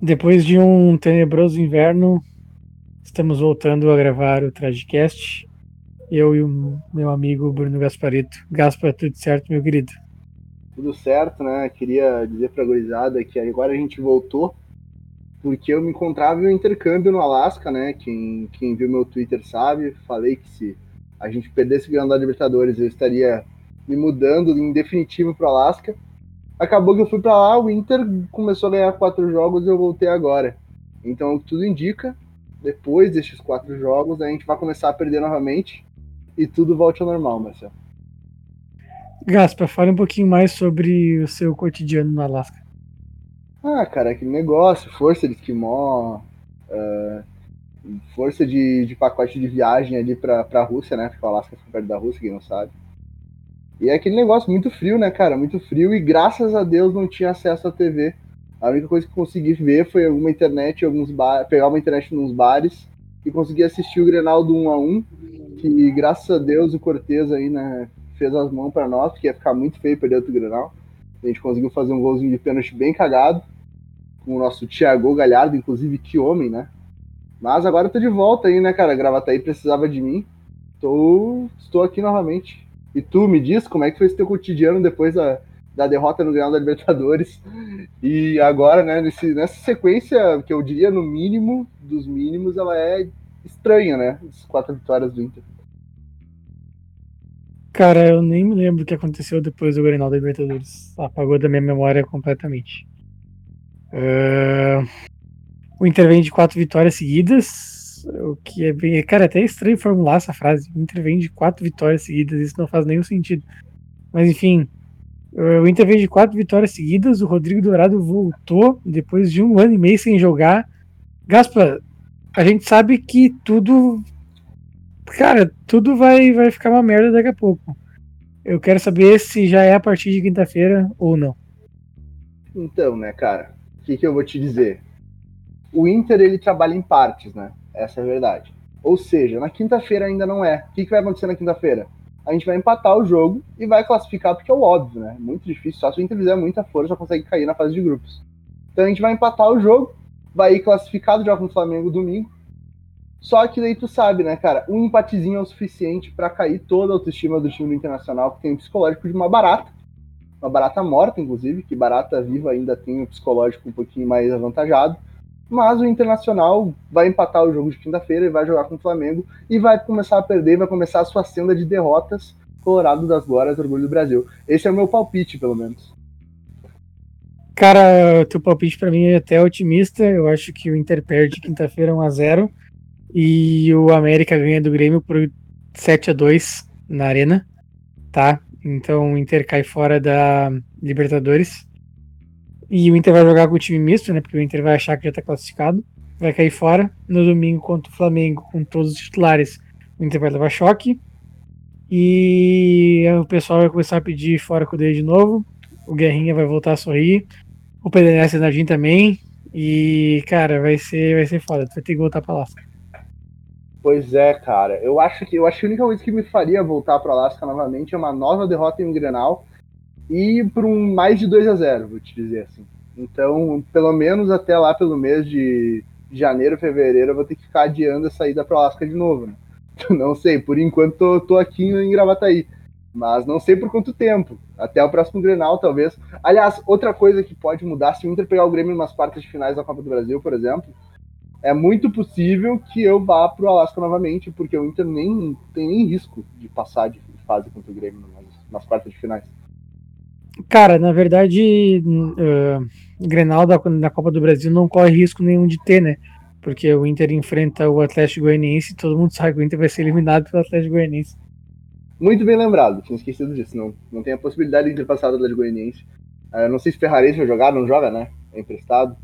Depois de um tenebroso inverno, estamos voltando a gravar o Tragicast. Eu e o meu amigo Bruno Gasparito. Gaspar, tudo certo, meu querido? Tudo certo, né? Queria dizer pra gurizada que agora a gente voltou porque eu me encontrava em um intercâmbio no Alasca, né? Quem, quem viu meu Twitter sabe. Falei que se a gente perdesse o Grande da Libertadores, eu estaria me mudando em definitivo para o Alasca. Acabou que eu fui para lá, o Inter começou a ganhar quatro jogos e eu voltei agora. Então, tudo indica, depois destes quatro jogos, a gente vai começar a perder novamente e tudo volte ao normal, Marcelo. Gaspa, fale um pouquinho mais sobre o seu cotidiano no Alasca. Ah, cara, aquele negócio, força de esquimó, uh, força de, de pacote de viagem ali pra, pra Rússia, né? Porque o Alasca fica perto da Rússia, quem não sabe. E é aquele negócio muito frio, né, cara? Muito frio e graças a Deus não tinha acesso à TV. A única coisa que consegui ver foi alguma internet, alguns bar... pegar uma internet nos bares e conseguir assistir o Grenal do 1 a 1 que graças a Deus o Cortez aí, né, fez as mãos para nós, porque ia ficar muito feio perder outro Grenal. A gente conseguiu fazer um golzinho de pênalti bem cagado com o nosso Thiago Galhardo, inclusive que homem, né? Mas agora eu tô de volta aí, né, cara? Gravataí precisava de mim. Tô... Estou aqui novamente. E tu me diz como é que foi esse teu cotidiano depois da, da derrota no Granal da Libertadores. E agora, né, nesse, nessa sequência, que eu diria no mínimo dos mínimos, ela é estranha, né? As quatro vitórias do Inter. Cara, eu nem me lembro o que aconteceu depois do Grenal da Libertadores. Apagou da minha memória completamente. Uh... O Inter vem de quatro vitórias seguidas, o que é bem. Cara, é até estranho formular essa frase. O Inter vem de quatro vitórias seguidas, isso não faz nenhum sentido. Mas enfim, o Inter vem de quatro vitórias seguidas. O Rodrigo Dourado voltou depois de um ano e meio sem jogar. Gaspa, a gente sabe que tudo. Cara, tudo vai, vai ficar uma merda daqui a pouco. Eu quero saber se já é a partir de quinta-feira ou não. Então, né, cara, o que, que eu vou te dizer? O Inter ele trabalha em partes, né? Essa é a verdade. Ou seja, na quinta-feira ainda não é. O que, que vai acontecer na quinta-feira? A gente vai empatar o jogo e vai classificar, porque é o óbvio, né? Muito difícil. Só se o Inter fizer muita força, consegue cair na fase de grupos. Então a gente vai empatar o jogo, vai ir classificado já com o Flamengo domingo. Só que daí tu sabe, né, cara? Um empatezinho é o suficiente para cair toda a autoestima do time do Internacional, que tem um psicológico de uma barata. Uma barata morta, inclusive, que barata viva ainda tem um psicológico um pouquinho mais avantajado. Mas o Internacional vai empatar o jogo de quinta-feira e vai jogar com o Flamengo e vai começar a perder, vai começar a sua senda de derrotas. Colorado das Glórias, Orgulho do Brasil. Esse é o meu palpite, pelo menos. Cara, teu palpite para mim é até otimista. Eu acho que o Inter perde quinta-feira 1x0 e o América ganha do Grêmio por 7 a 2 na Arena, tá? Então o Inter cai fora da Libertadores. E o Inter vai jogar com o time misto, né? Porque o Inter vai achar que já tá classificado. Vai cair fora. No domingo contra o Flamengo, com todos os titulares, o Inter vai levar choque. E o pessoal vai começar a pedir fora com o de novo. O Guerrinha vai voltar a sorrir. O PDNS Nardim também. E, cara, vai ser, vai ser foda. Tu vai ter que voltar pra Alaska. Pois é, cara. Eu acho que eu acho que a única coisa que me faria voltar para Alaska novamente é uma nova derrota em um Grenal e por um mais de 2 a 0 vou te dizer assim. Então, pelo menos até lá pelo mês de janeiro, fevereiro, eu vou ter que ficar adiando a saída para Alaska de novo. Né? Não sei, por enquanto tô, tô aqui em Gravataí. Mas não sei por quanto tempo. Até o próximo Grenal, talvez. Aliás, outra coisa que pode mudar, se o Inter pegar o Grêmio umas quartas de finais da Copa do Brasil, por exemplo, é muito possível que eu vá pro Alasca novamente, porque o Inter nem tem nem risco de passar de fase contra o Grêmio nas, nas quartas de finais. Cara, na verdade, uh, Grenal da, da Copa do Brasil não corre risco nenhum de ter, né? Porque o Inter enfrenta o Atlético Goianiense e todo mundo sabe que o Inter vai ser eliminado pelo Atlético Goianiense. Muito bem lembrado, tinha esquecido disso. Não, não tem a possibilidade de Inter passar do Atlético Goianiense. Uh, não sei se Ferrarese vai jogar, não joga, né? É emprestado.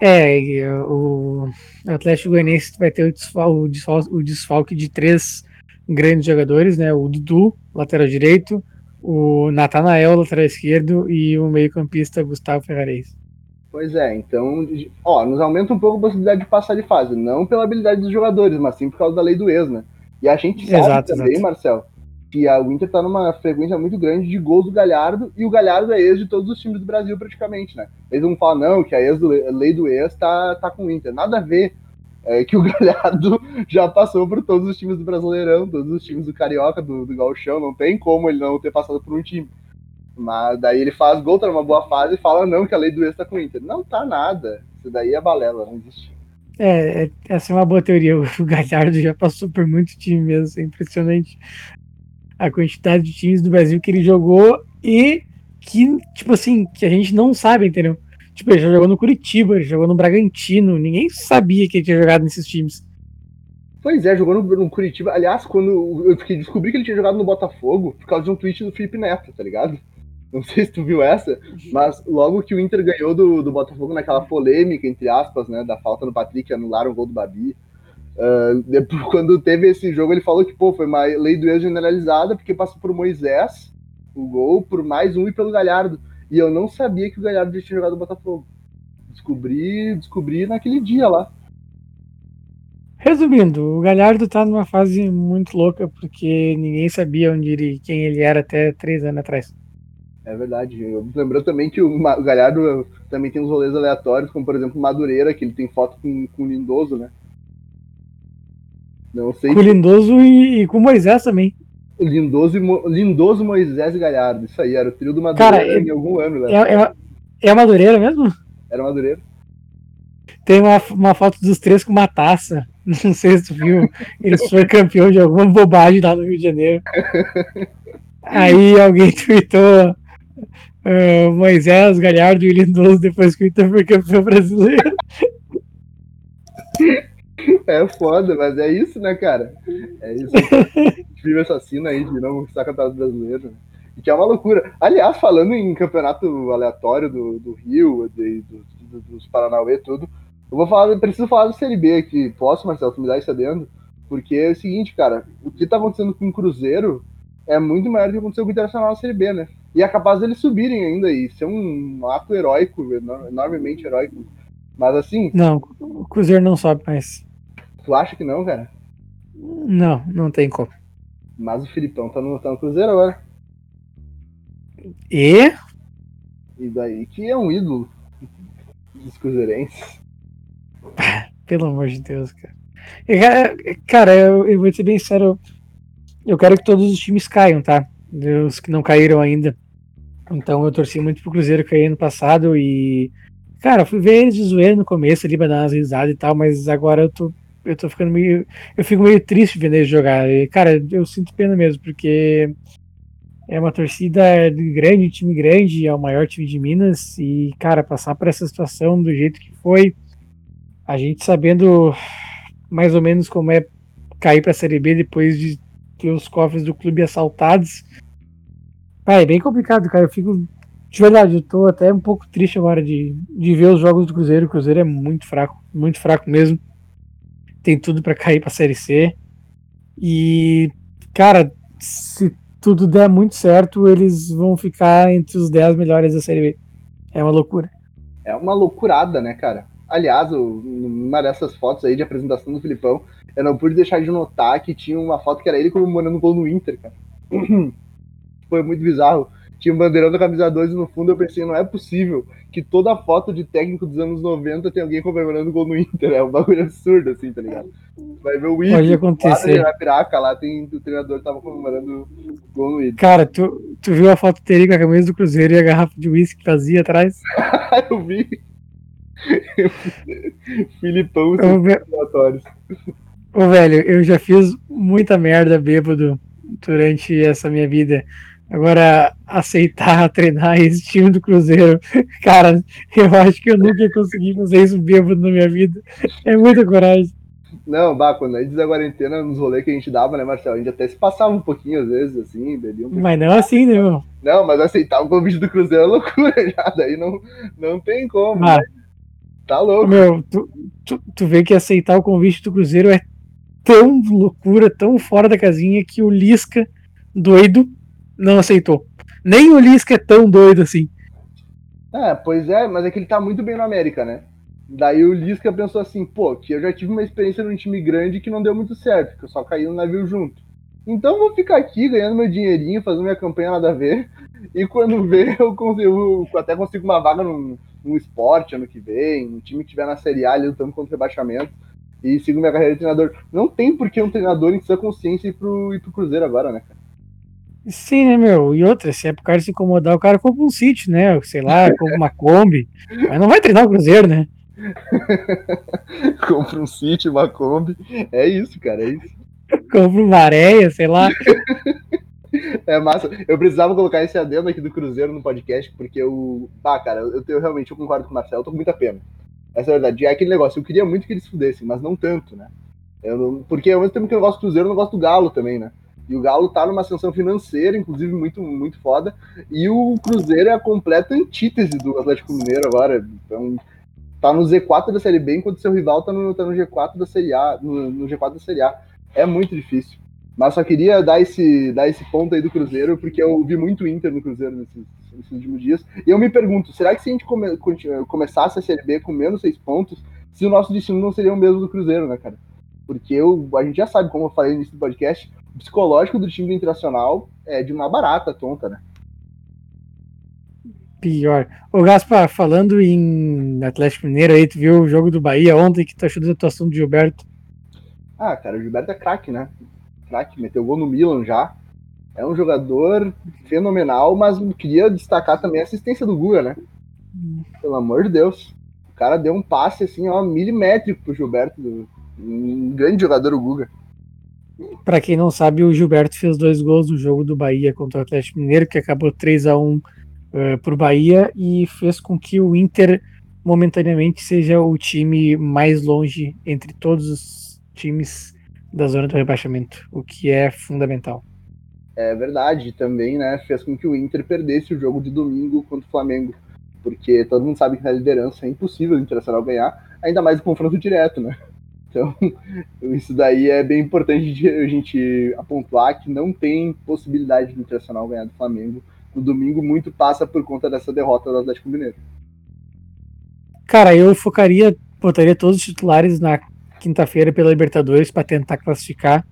É, o Atlético Goianiense vai ter o desfalque, o desfalque de três grandes jogadores, né? O Dudu, lateral direito, o Natanael, lateral esquerdo, e o meio-campista Gustavo Ferrares. Pois é, então, ó, nos aumenta um pouco a possibilidade de passar de fase, não pela habilidade dos jogadores, mas sim por causa da lei do ex, né? E a gente sabe exato, também, exato. Marcel, que a, Inter tá numa frequência muito grande de gols do Galhardo, e o Galhardo é ex de todos os times do Brasil praticamente, né? Eles vão falar, não, que a, ex do, a lei do ex tá, tá com o Inter. Nada a ver. É que o Galhardo já passou por todos os times do Brasileirão, todos os times do Carioca, do, do Gauchão, não tem como ele não ter passado por um time. Mas daí ele faz gol, tá numa boa fase e fala, não, que a lei do ex tá com o Inter. Não tá nada. Isso daí é balela, não existe. É, é, essa é uma boa teoria. O Galhardo já passou por muito time mesmo, é impressionante a quantidade de times do Brasil que ele jogou e que, tipo assim, que a gente não sabe, entendeu? Tipo, ele já jogou no Curitiba, ele jogou no Bragantino, ninguém sabia que ele tinha jogado nesses times. Pois é, jogou no, no Curitiba. Aliás, quando eu descobri que ele tinha jogado no Botafogo, por causa de um tweet do Felipe Neto, tá ligado? Não sei se tu viu essa, mas logo que o Inter ganhou do, do Botafogo naquela polêmica, entre aspas, né, da falta do Patrick, anularam o gol do Babi. Uh, depois, quando teve esse jogo, ele falou que pô, foi uma lei do ex generalizada, porque passou por Moisés, o gol, por mais um e pelo Galhardo. E eu não sabia que o Galhardo já tinha jogado no Botafogo. Descobri, descobri naquele dia lá. Resumindo, o Galhardo tá numa fase muito louca porque ninguém sabia onde ele, quem ele era até três anos atrás. É verdade. Lembrando também que o Galhardo também tem uns rolês aleatórios, como por exemplo Madureira, que ele tem foto com, com o Lindoso, né? Não sei. Com o Lindoso e, e com o Moisés também. Lindoso, e Lindoso, Moisés e Galhardo. Isso aí, era o trio do Madureira Cara, em algum ano. Né? É, é, é Madureira mesmo? Era Madureira. Tem uma, uma foto dos três com uma taça. Não sei se tu viu. Eles foram campeão de alguma bobagem lá no Rio de Janeiro. Aí alguém tweetou uh, Moisés, Galhardo e Lindoso depois que o Inter foi campeão brasileiro. É foda, mas é isso, né, cara? É isso. Vive assassino aí de não conquistar campeonato brasileiro. Né? E que é uma loucura. Aliás, falando em campeonato aleatório do, do Rio, de, do, do, dos Paranauê e tudo, eu vou falar, preciso falar do Série B aqui. Posso, Marcelo, tu me dá isso adendo? Porque é o seguinte, cara, o que tá acontecendo com o Cruzeiro é muito maior do que aconteceu com o Internacional na Série B, né? E é capaz deles subirem ainda e ser um ato heróico, enormemente heróico. Mas assim. Não, o Cruzeiro não sobe mais. Tu acha que não, cara? Não, não tem como. Mas o Filipão tá no, tá no Cruzeiro agora. E? E daí que é um ídolo dos cruzeirenses. Pelo amor de Deus, cara. Cara, eu, eu vou ser bem sério. Eu quero que todos os times caiam, tá? Os que não caíram ainda. Então eu torci muito pro Cruzeiro cair ano passado e. Cara, fui ver eles de zoeira no começo ali pra dar umas risadas e tal, mas agora eu tô eu tô ficando meio. Eu fico meio triste vendo eles jogar. Cara, eu sinto pena mesmo, porque é uma torcida grande, um time grande, é o maior time de Minas. E, cara, passar por essa situação do jeito que foi, a gente sabendo mais ou menos como é cair pra Série B depois de ter os cofres do clube assaltados. Ah, é bem complicado, cara. Eu fico. De verdade, eu tô até um pouco triste agora de, de ver os jogos do Cruzeiro. O Cruzeiro é muito fraco, muito fraco mesmo tem tudo para cair para Série C. E, cara, se tudo der muito certo, eles vão ficar entre os 10 melhores da Série B. É uma loucura. É uma loucurada, né, cara? Aliás, numa dessas fotos aí de apresentação do Filipão, eu não pude deixar de notar que tinha uma foto que era ele comemorando o gol no Inter, cara. Foi muito bizarro tinha um bandeirão da camisa 2 e no fundo eu pensei, não é possível que toda foto de técnico dos anos 90 tem alguém comemorando gol no Inter. É um bagulho absurdo, assim, tá ligado? Vai ver o Inter, Pode acontecer. na Piraca, lá tem o treinador tava comemorando gol no Inter. Cara, tu, tu viu a foto dele com a camisa do Cruzeiro e a garrafa de uísque vazia atrás? eu vi. Filipão, relatórios. Ô, velho, eu já fiz muita merda bêbado durante essa minha vida. Agora, aceitar treinar esse time do Cruzeiro, cara, eu acho que eu nunca ia conseguir fazer isso bêbado na minha vida. É muita coragem. Não, bah, quando antes da quarentena, nos rolês que a gente dava, né, Marcelo? A gente até se passava um pouquinho às vezes, assim, bebia um Mas não assim, né, meu? Não, mas aceitar o convite do Cruzeiro é loucura já, daí não, não tem como. Ah, né? Tá louco. Meu, tu, tu, tu vê que aceitar o convite do Cruzeiro é tão loucura, tão fora da casinha que o Lisca, doido, não aceitou. Nem o Lisca é tão doido assim. É, pois é, mas é que ele tá muito bem no América, né? Daí o Lisca pensou assim, pô, que eu já tive uma experiência num time grande que não deu muito certo, que eu só caí no navio junto. Então vou ficar aqui ganhando meu dinheirinho, fazendo minha campanha nada a ver. E quando vê, eu, consigo, eu até consigo uma vaga num, num esporte ano que vem, um time que estiver na Série A lutando contra o rebaixamento. E sigo minha carreira de treinador. Não tem por que um treinador em sua consciência ir pro, ir pro Cruzeiro agora, né, cara? Sim, né, meu? E outra, se é pro cara se incomodar, o cara compra um sítio, né? Sei lá, compra uma Kombi. Mas não vai treinar o Cruzeiro, né? compra um sítio, uma Kombi. É isso, cara, é isso. compra uma areia, sei lá. É massa. Eu precisava colocar esse adendo aqui do Cruzeiro no podcast, porque eu. Ah, cara, eu, eu realmente eu concordo com o Marcelo, eu tô com muita pena. Essa é a verdade. É aquele negócio, eu queria muito que eles fudessem, mas não tanto, né? Eu não... Porque ao mesmo tempo que eu gosto do Cruzeiro, eu não gosto do Galo também, né? E o Galo tá numa ascensão financeira, inclusive, muito, muito foda. E o Cruzeiro é a completa antítese do Atlético Mineiro agora. Então, tá no Z4 da Série B, enquanto seu rival tá no, tá no G4 da Série A, no, no G4 da Série A. É muito difícil. Mas só queria dar esse, dar esse ponto aí do Cruzeiro, porque eu vi muito Inter no Cruzeiro nesses, nesses últimos dias. E eu me pergunto, será que se a gente come, começasse a Série B com menos seis pontos, se o nosso destino não seria o mesmo do Cruzeiro, né, cara? Porque eu, a gente já sabe, como eu falei no início do podcast, psicológico do time do Internacional é de uma barata tonta, né? Pior. Ô Gaspar, falando em Atlético Mineiro aí, tu viu o jogo do Bahia ontem, que tu achou da atuação do Gilberto? Ah, cara, o Gilberto é craque, né? craque, meteu gol no Milan já. É um jogador fenomenal, mas queria destacar também a assistência do Guga, né? Pelo amor de Deus. O cara deu um passe assim, ó, milimétrico pro Gilberto. Um grande jogador, o Guga. Para quem não sabe, o Gilberto fez dois gols no jogo do Bahia contra o Atlético Mineiro, que acabou 3 a 1 uh, pro Bahia e fez com que o Inter momentaneamente seja o time mais longe entre todos os times da zona do rebaixamento, o que é fundamental. É verdade, também né, fez com que o Inter perdesse o jogo de domingo contra o Flamengo, porque todo mundo sabe que na liderança é impossível o Internacional ganhar, ainda mais o confronto direto, né? Então, isso daí é bem importante a gente apontar que não tem possibilidade do Internacional ganhar do Flamengo no domingo, muito passa por conta dessa derrota do Atlético Mineiro. Cara, eu focaria, botaria todos os titulares na quinta-feira pela Libertadores para tentar classificar.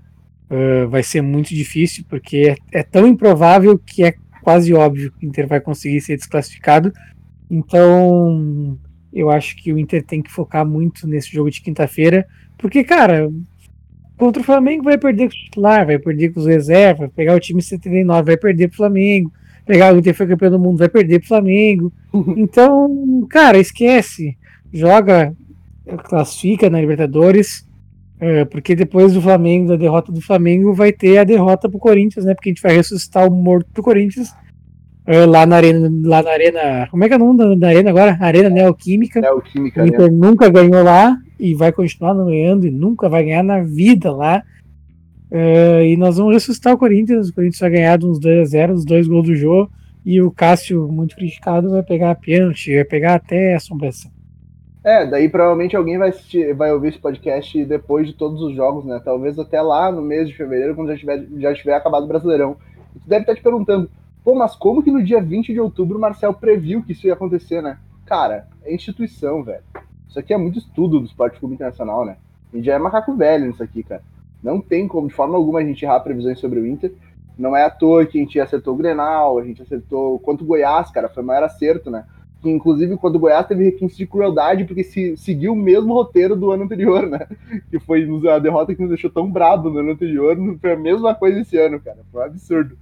Uh, vai ser muito difícil, porque é, é, tão improvável que é quase óbvio que o Inter vai conseguir ser desclassificado. Então, eu acho que o Inter tem que focar muito nesse jogo de quinta-feira, porque, cara, contra o Flamengo vai perder com o titular, vai perder com os reservas, pegar o time 79, vai perder pro Flamengo, pegar o Inter foi campeão do mundo, vai perder pro Flamengo. Então, cara, esquece. Joga classifica na Libertadores, é, porque depois do Flamengo, da derrota do Flamengo, vai ter a derrota pro Corinthians, né? Porque a gente vai ressuscitar o morto do Corinthians lá na arena, lá na arena. Como é que é o nome da, arena agora? Arena Neoquímica. Neoquímica. O Inter né? nunca ganhou lá e vai continuar não ganhando e nunca vai ganhar na vida lá. É, e nós vamos ressuscitar o Corinthians. O Corinthians vai ganhar uns 2 a 0 os dois gols do jogo. E o Cássio, muito criticado, vai pegar a pênalti, vai pegar até a assombração. É, daí provavelmente alguém vai, assistir, vai ouvir esse podcast depois de todos os jogos, né? Talvez até lá no mês de fevereiro, quando já tiver, já tiver acabado o Brasileirão. E tu deve estar te perguntando, pô, mas como que no dia 20 de outubro o Marcel previu que isso ia acontecer, né? Cara, é instituição, velho. Isso aqui é muito estudo do esporte clube internacional, né? A gente já é macaco velho nisso aqui, cara. Não tem como, de forma alguma, a gente errar previsões sobre o Inter. Não é à toa que a gente acertou o Grenal, a gente acertou quanto o Goiás, cara, foi o maior acerto, né? que inclusive quando o Goiás teve requinte de crueldade, porque se, seguiu o mesmo roteiro do ano anterior, né? Que foi a derrota que nos deixou tão brabo no ano anterior, foi a mesma coisa esse ano, cara. Foi um absurdo.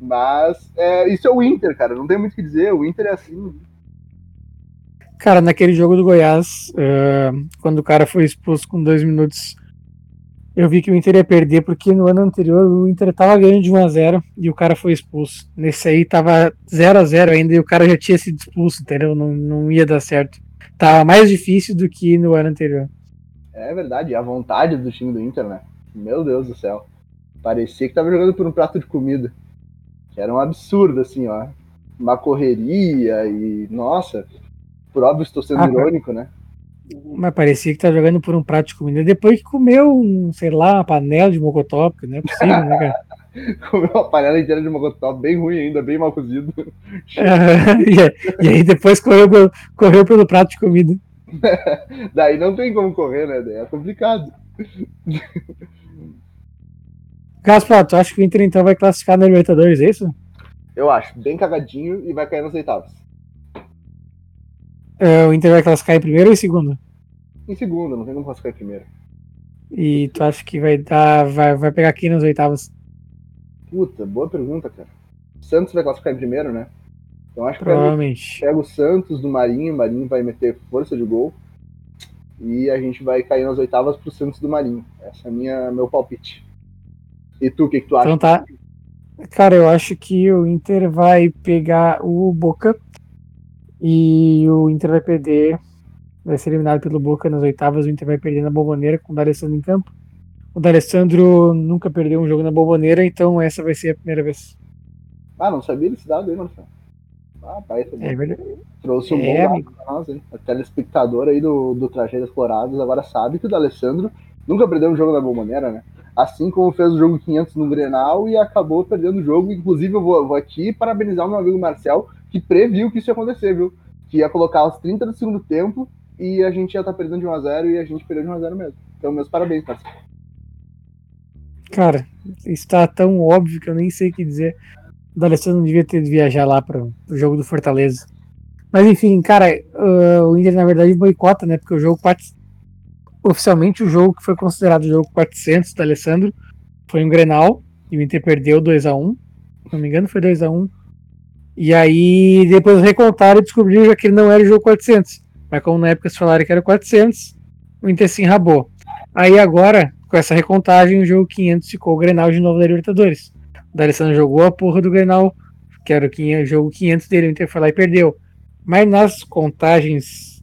Mas é, isso é o Inter, cara. Não tem muito o que dizer. O Inter é assim. Cara, naquele jogo do Goiás, uh, quando o cara foi expulso com dois minutos eu vi que o Inter ia perder, porque no ano anterior o Inter tava ganhando de 1x0 e o cara foi expulso. Nesse aí tava 0x0 ainda e o cara já tinha sido expulso, entendeu? Não, não ia dar certo. Tava mais difícil do que no ano anterior. É verdade, a vontade do time do Inter, né? Meu Deus do céu. Parecia que tava jogando por um prato de comida. Era um absurdo, assim, ó. Uma correria e. Nossa, por óbvio estou sendo ah, irônico, né? Mas parecia que tá jogando por um prato de comida. Depois que comeu, um, sei lá, uma panela de mocotó, porque não é possível, né, cara? comeu uma panela inteira de mocotó, bem ruim ainda, bem mal cozido. e, aí depois correu pelo, correu pelo prato de comida. Daí não tem como correr, né? É complicado. Gaspar, tu acha que o Inter então vai classificar na Libertadores, é isso? Eu acho, bem cagadinho e vai cair nas oitavas. É, o Inter vai classificar em primeiro ou em segundo? Em segundo, não tem como classificar em primeiro. E tu acha que vai dar. Vai, vai pegar aqui nas oitavas? Puta, boa pergunta, cara. O Santos vai classificar em primeiro, né? Então acho que Provavelmente. pega o Santos do Marinho, o Marinho vai meter força de gol. E a gente vai cair nas oitavas pro Santos do Marinho. Essa é minha meu palpite. E tu, o que, que tu acha? Então tá. Cara, eu acho que o Inter vai pegar o Boca e o Inter vai perder, vai ser eliminado pelo Boca nas oitavas, o Inter vai perder na Bomboneira com o D'Alessandro em campo. O D'Alessandro nunca perdeu um jogo na Bomboneira, então essa vai ser a primeira vez. Ah, não sabia desse dado aí, Marcelo. Ah, pai, tá É verdade. Trouxe um É, bom dado pra nós, hein? A telespectador aí do, do Tragédias Coloradas agora sabe que o D'Alessandro nunca perdeu um jogo na Bomboneira, né? Assim como fez o jogo 500 no Grenal e acabou perdendo o jogo. Inclusive, eu vou, vou aqui parabenizar o meu amigo Marcel, que previu que isso ia acontecer, viu? Que ia colocar os 30 do segundo tempo e a gente ia estar perdendo de 1x0 e a gente perdeu de 1x0 mesmo. Então, meus parabéns, Marcel. Cara, está tão óbvio que eu nem sei o que dizer. O D'Alessandro devia ter de viajar lá para o jogo do Fortaleza. Mas enfim, cara, uh, o Inter na verdade boicota, né? Porque o jogo 4... oficialmente o jogo que foi considerado o jogo 400 do Alessandro foi um Grenal e o Inter perdeu 2 a 1 Se não me engano, foi 2 a 1 E aí depois recontaram e descobriram que ele não era o jogo 400. Mas como na época se falaram que era 400, o Inter se enrabou. Aí agora, com essa recontagem, o jogo 500 ficou o Grenal de novo da Libertadores. O D'Alessandro jogou a porra do Grenal, que era o 500 jogo 500 dele, o Inter foi lá e perdeu. Mas nas contagens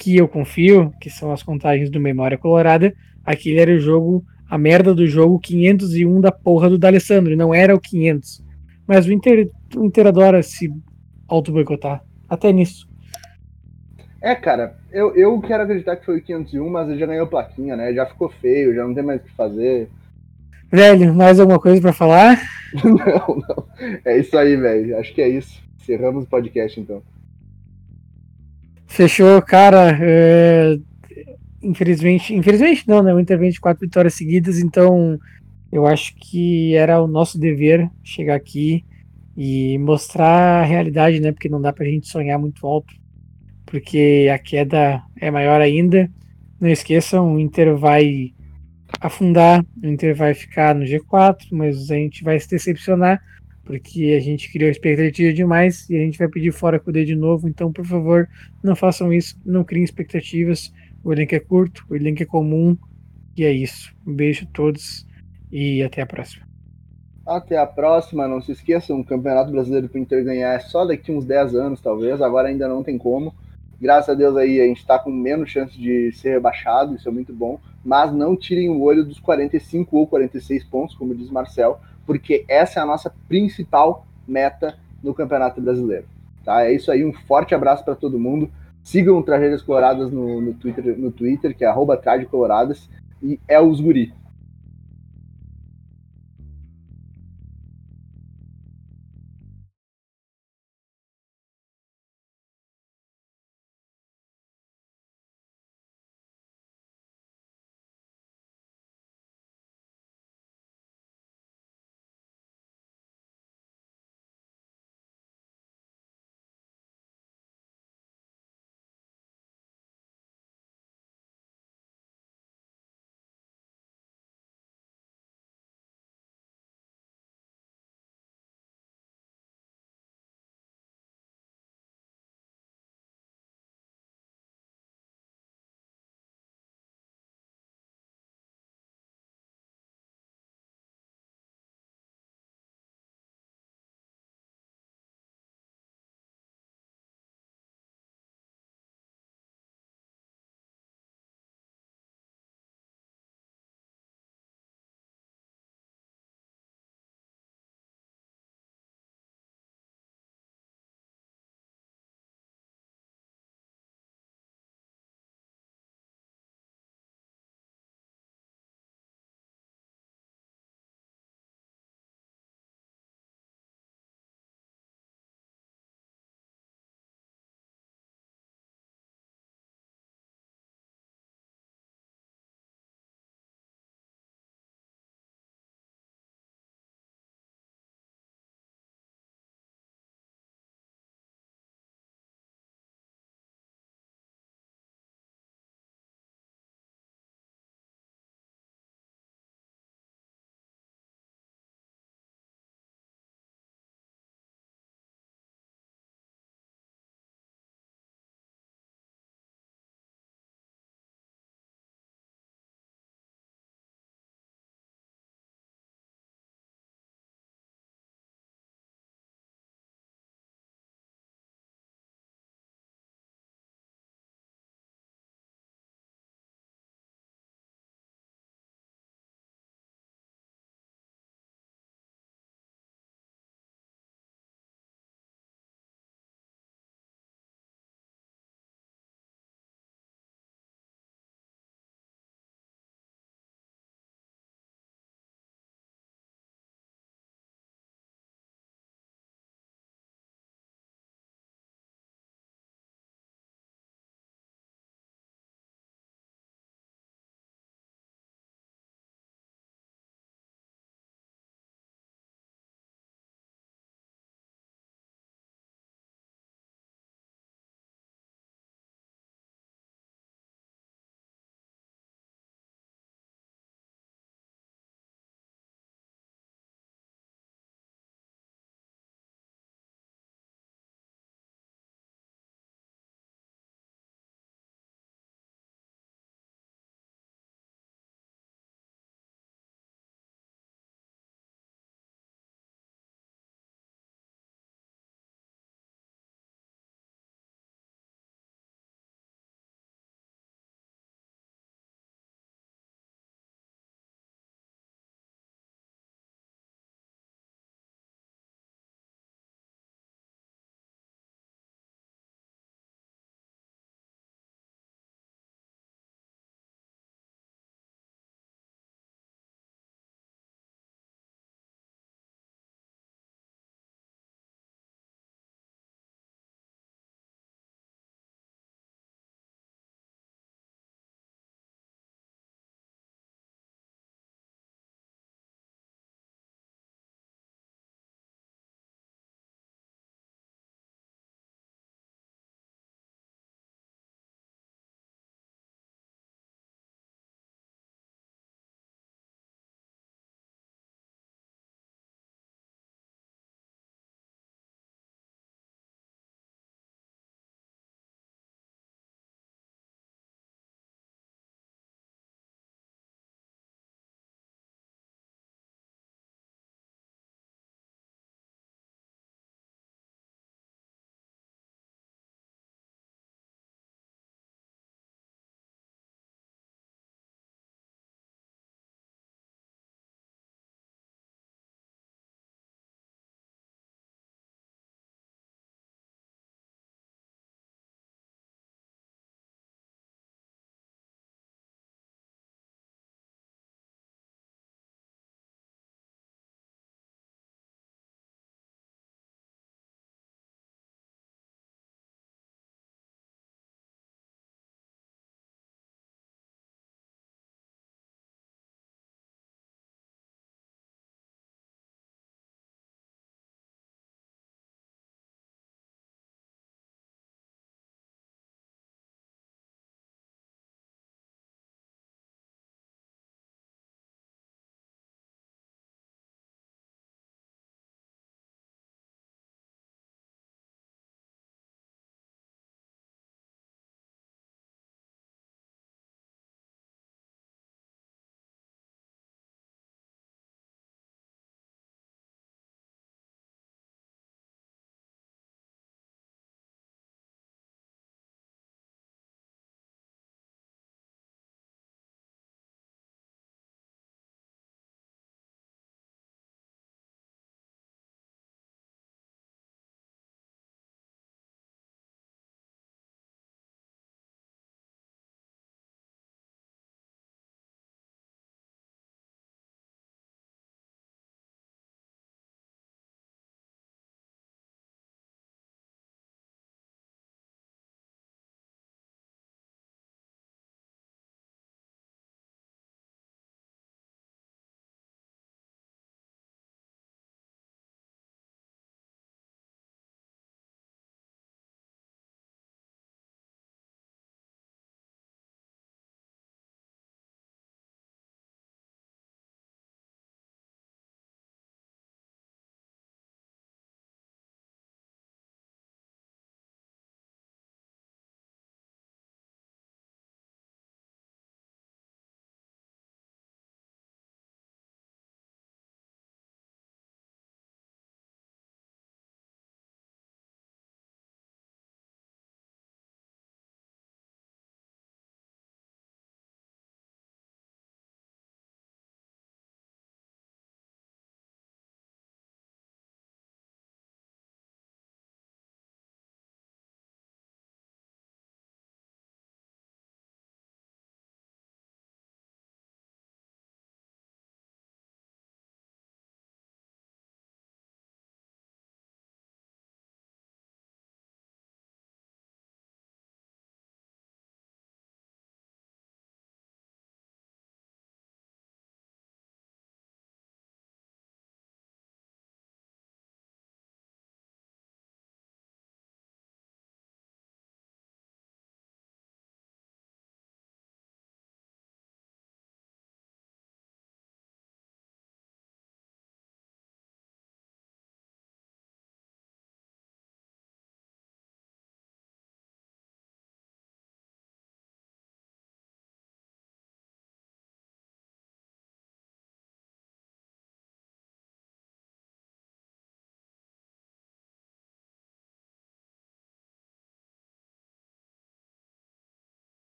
que eu confio, que são as contagens do Memória Colorada, aquele era o jogo, a merda do jogo 501 da porra do D'Alessandro, não era o 500. Mas o Inter, o Inter adora se auto-boicotar, até nisso. É, cara, eu, eu quero acreditar que foi o 501, mas ele já ganhou plaquinha, né? Já ficou feio, já não tem mais o que fazer. Velho, mais alguma coisa pra falar? Não, não. É isso aí, velho. Acho que é isso. Encerramos o podcast, então. Fechou, cara. é, Infelizmente, infelizmente não, né? O Inter vem de quatro vitórias seguidas, então eu acho que era o nosso dever chegar aqui e mostrar a realidade, né? Porque não dá pra gente sonhar muito alto, porque a queda é maior ainda. Não esqueçam, o Inter vai afundar, o Inter vai ficar no G4, mas a gente vai se decepcionar, porque a gente criou expectativa demais e a gente vai pedir fora com o D de novo. Então, por favor, não façam isso, não criem expectativas. O elenco é curto, o elenco é comum, e é isso. Um beijo a todos e até a próxima. Até a próxima. Não se esqueçam, o Campeonato Brasileiro pro Inter ganhar é só daqui uns 10 anos, talvez. Agora ainda não tem como. Graças a Deus aí a gente tá com menos chance de ser rebaixado, isso é muito bom. Mas não tirem o olho dos 45 ou 46 pontos, como diz Marcel, porque essa é a nossa principal meta no Campeonato Brasileiro. Tá? É isso aí, um forte abraço para todo mundo. Sigam Tragédias Coloradas no, no, Twitter, no Twitter, que é arroba Coloradas, e é os guri.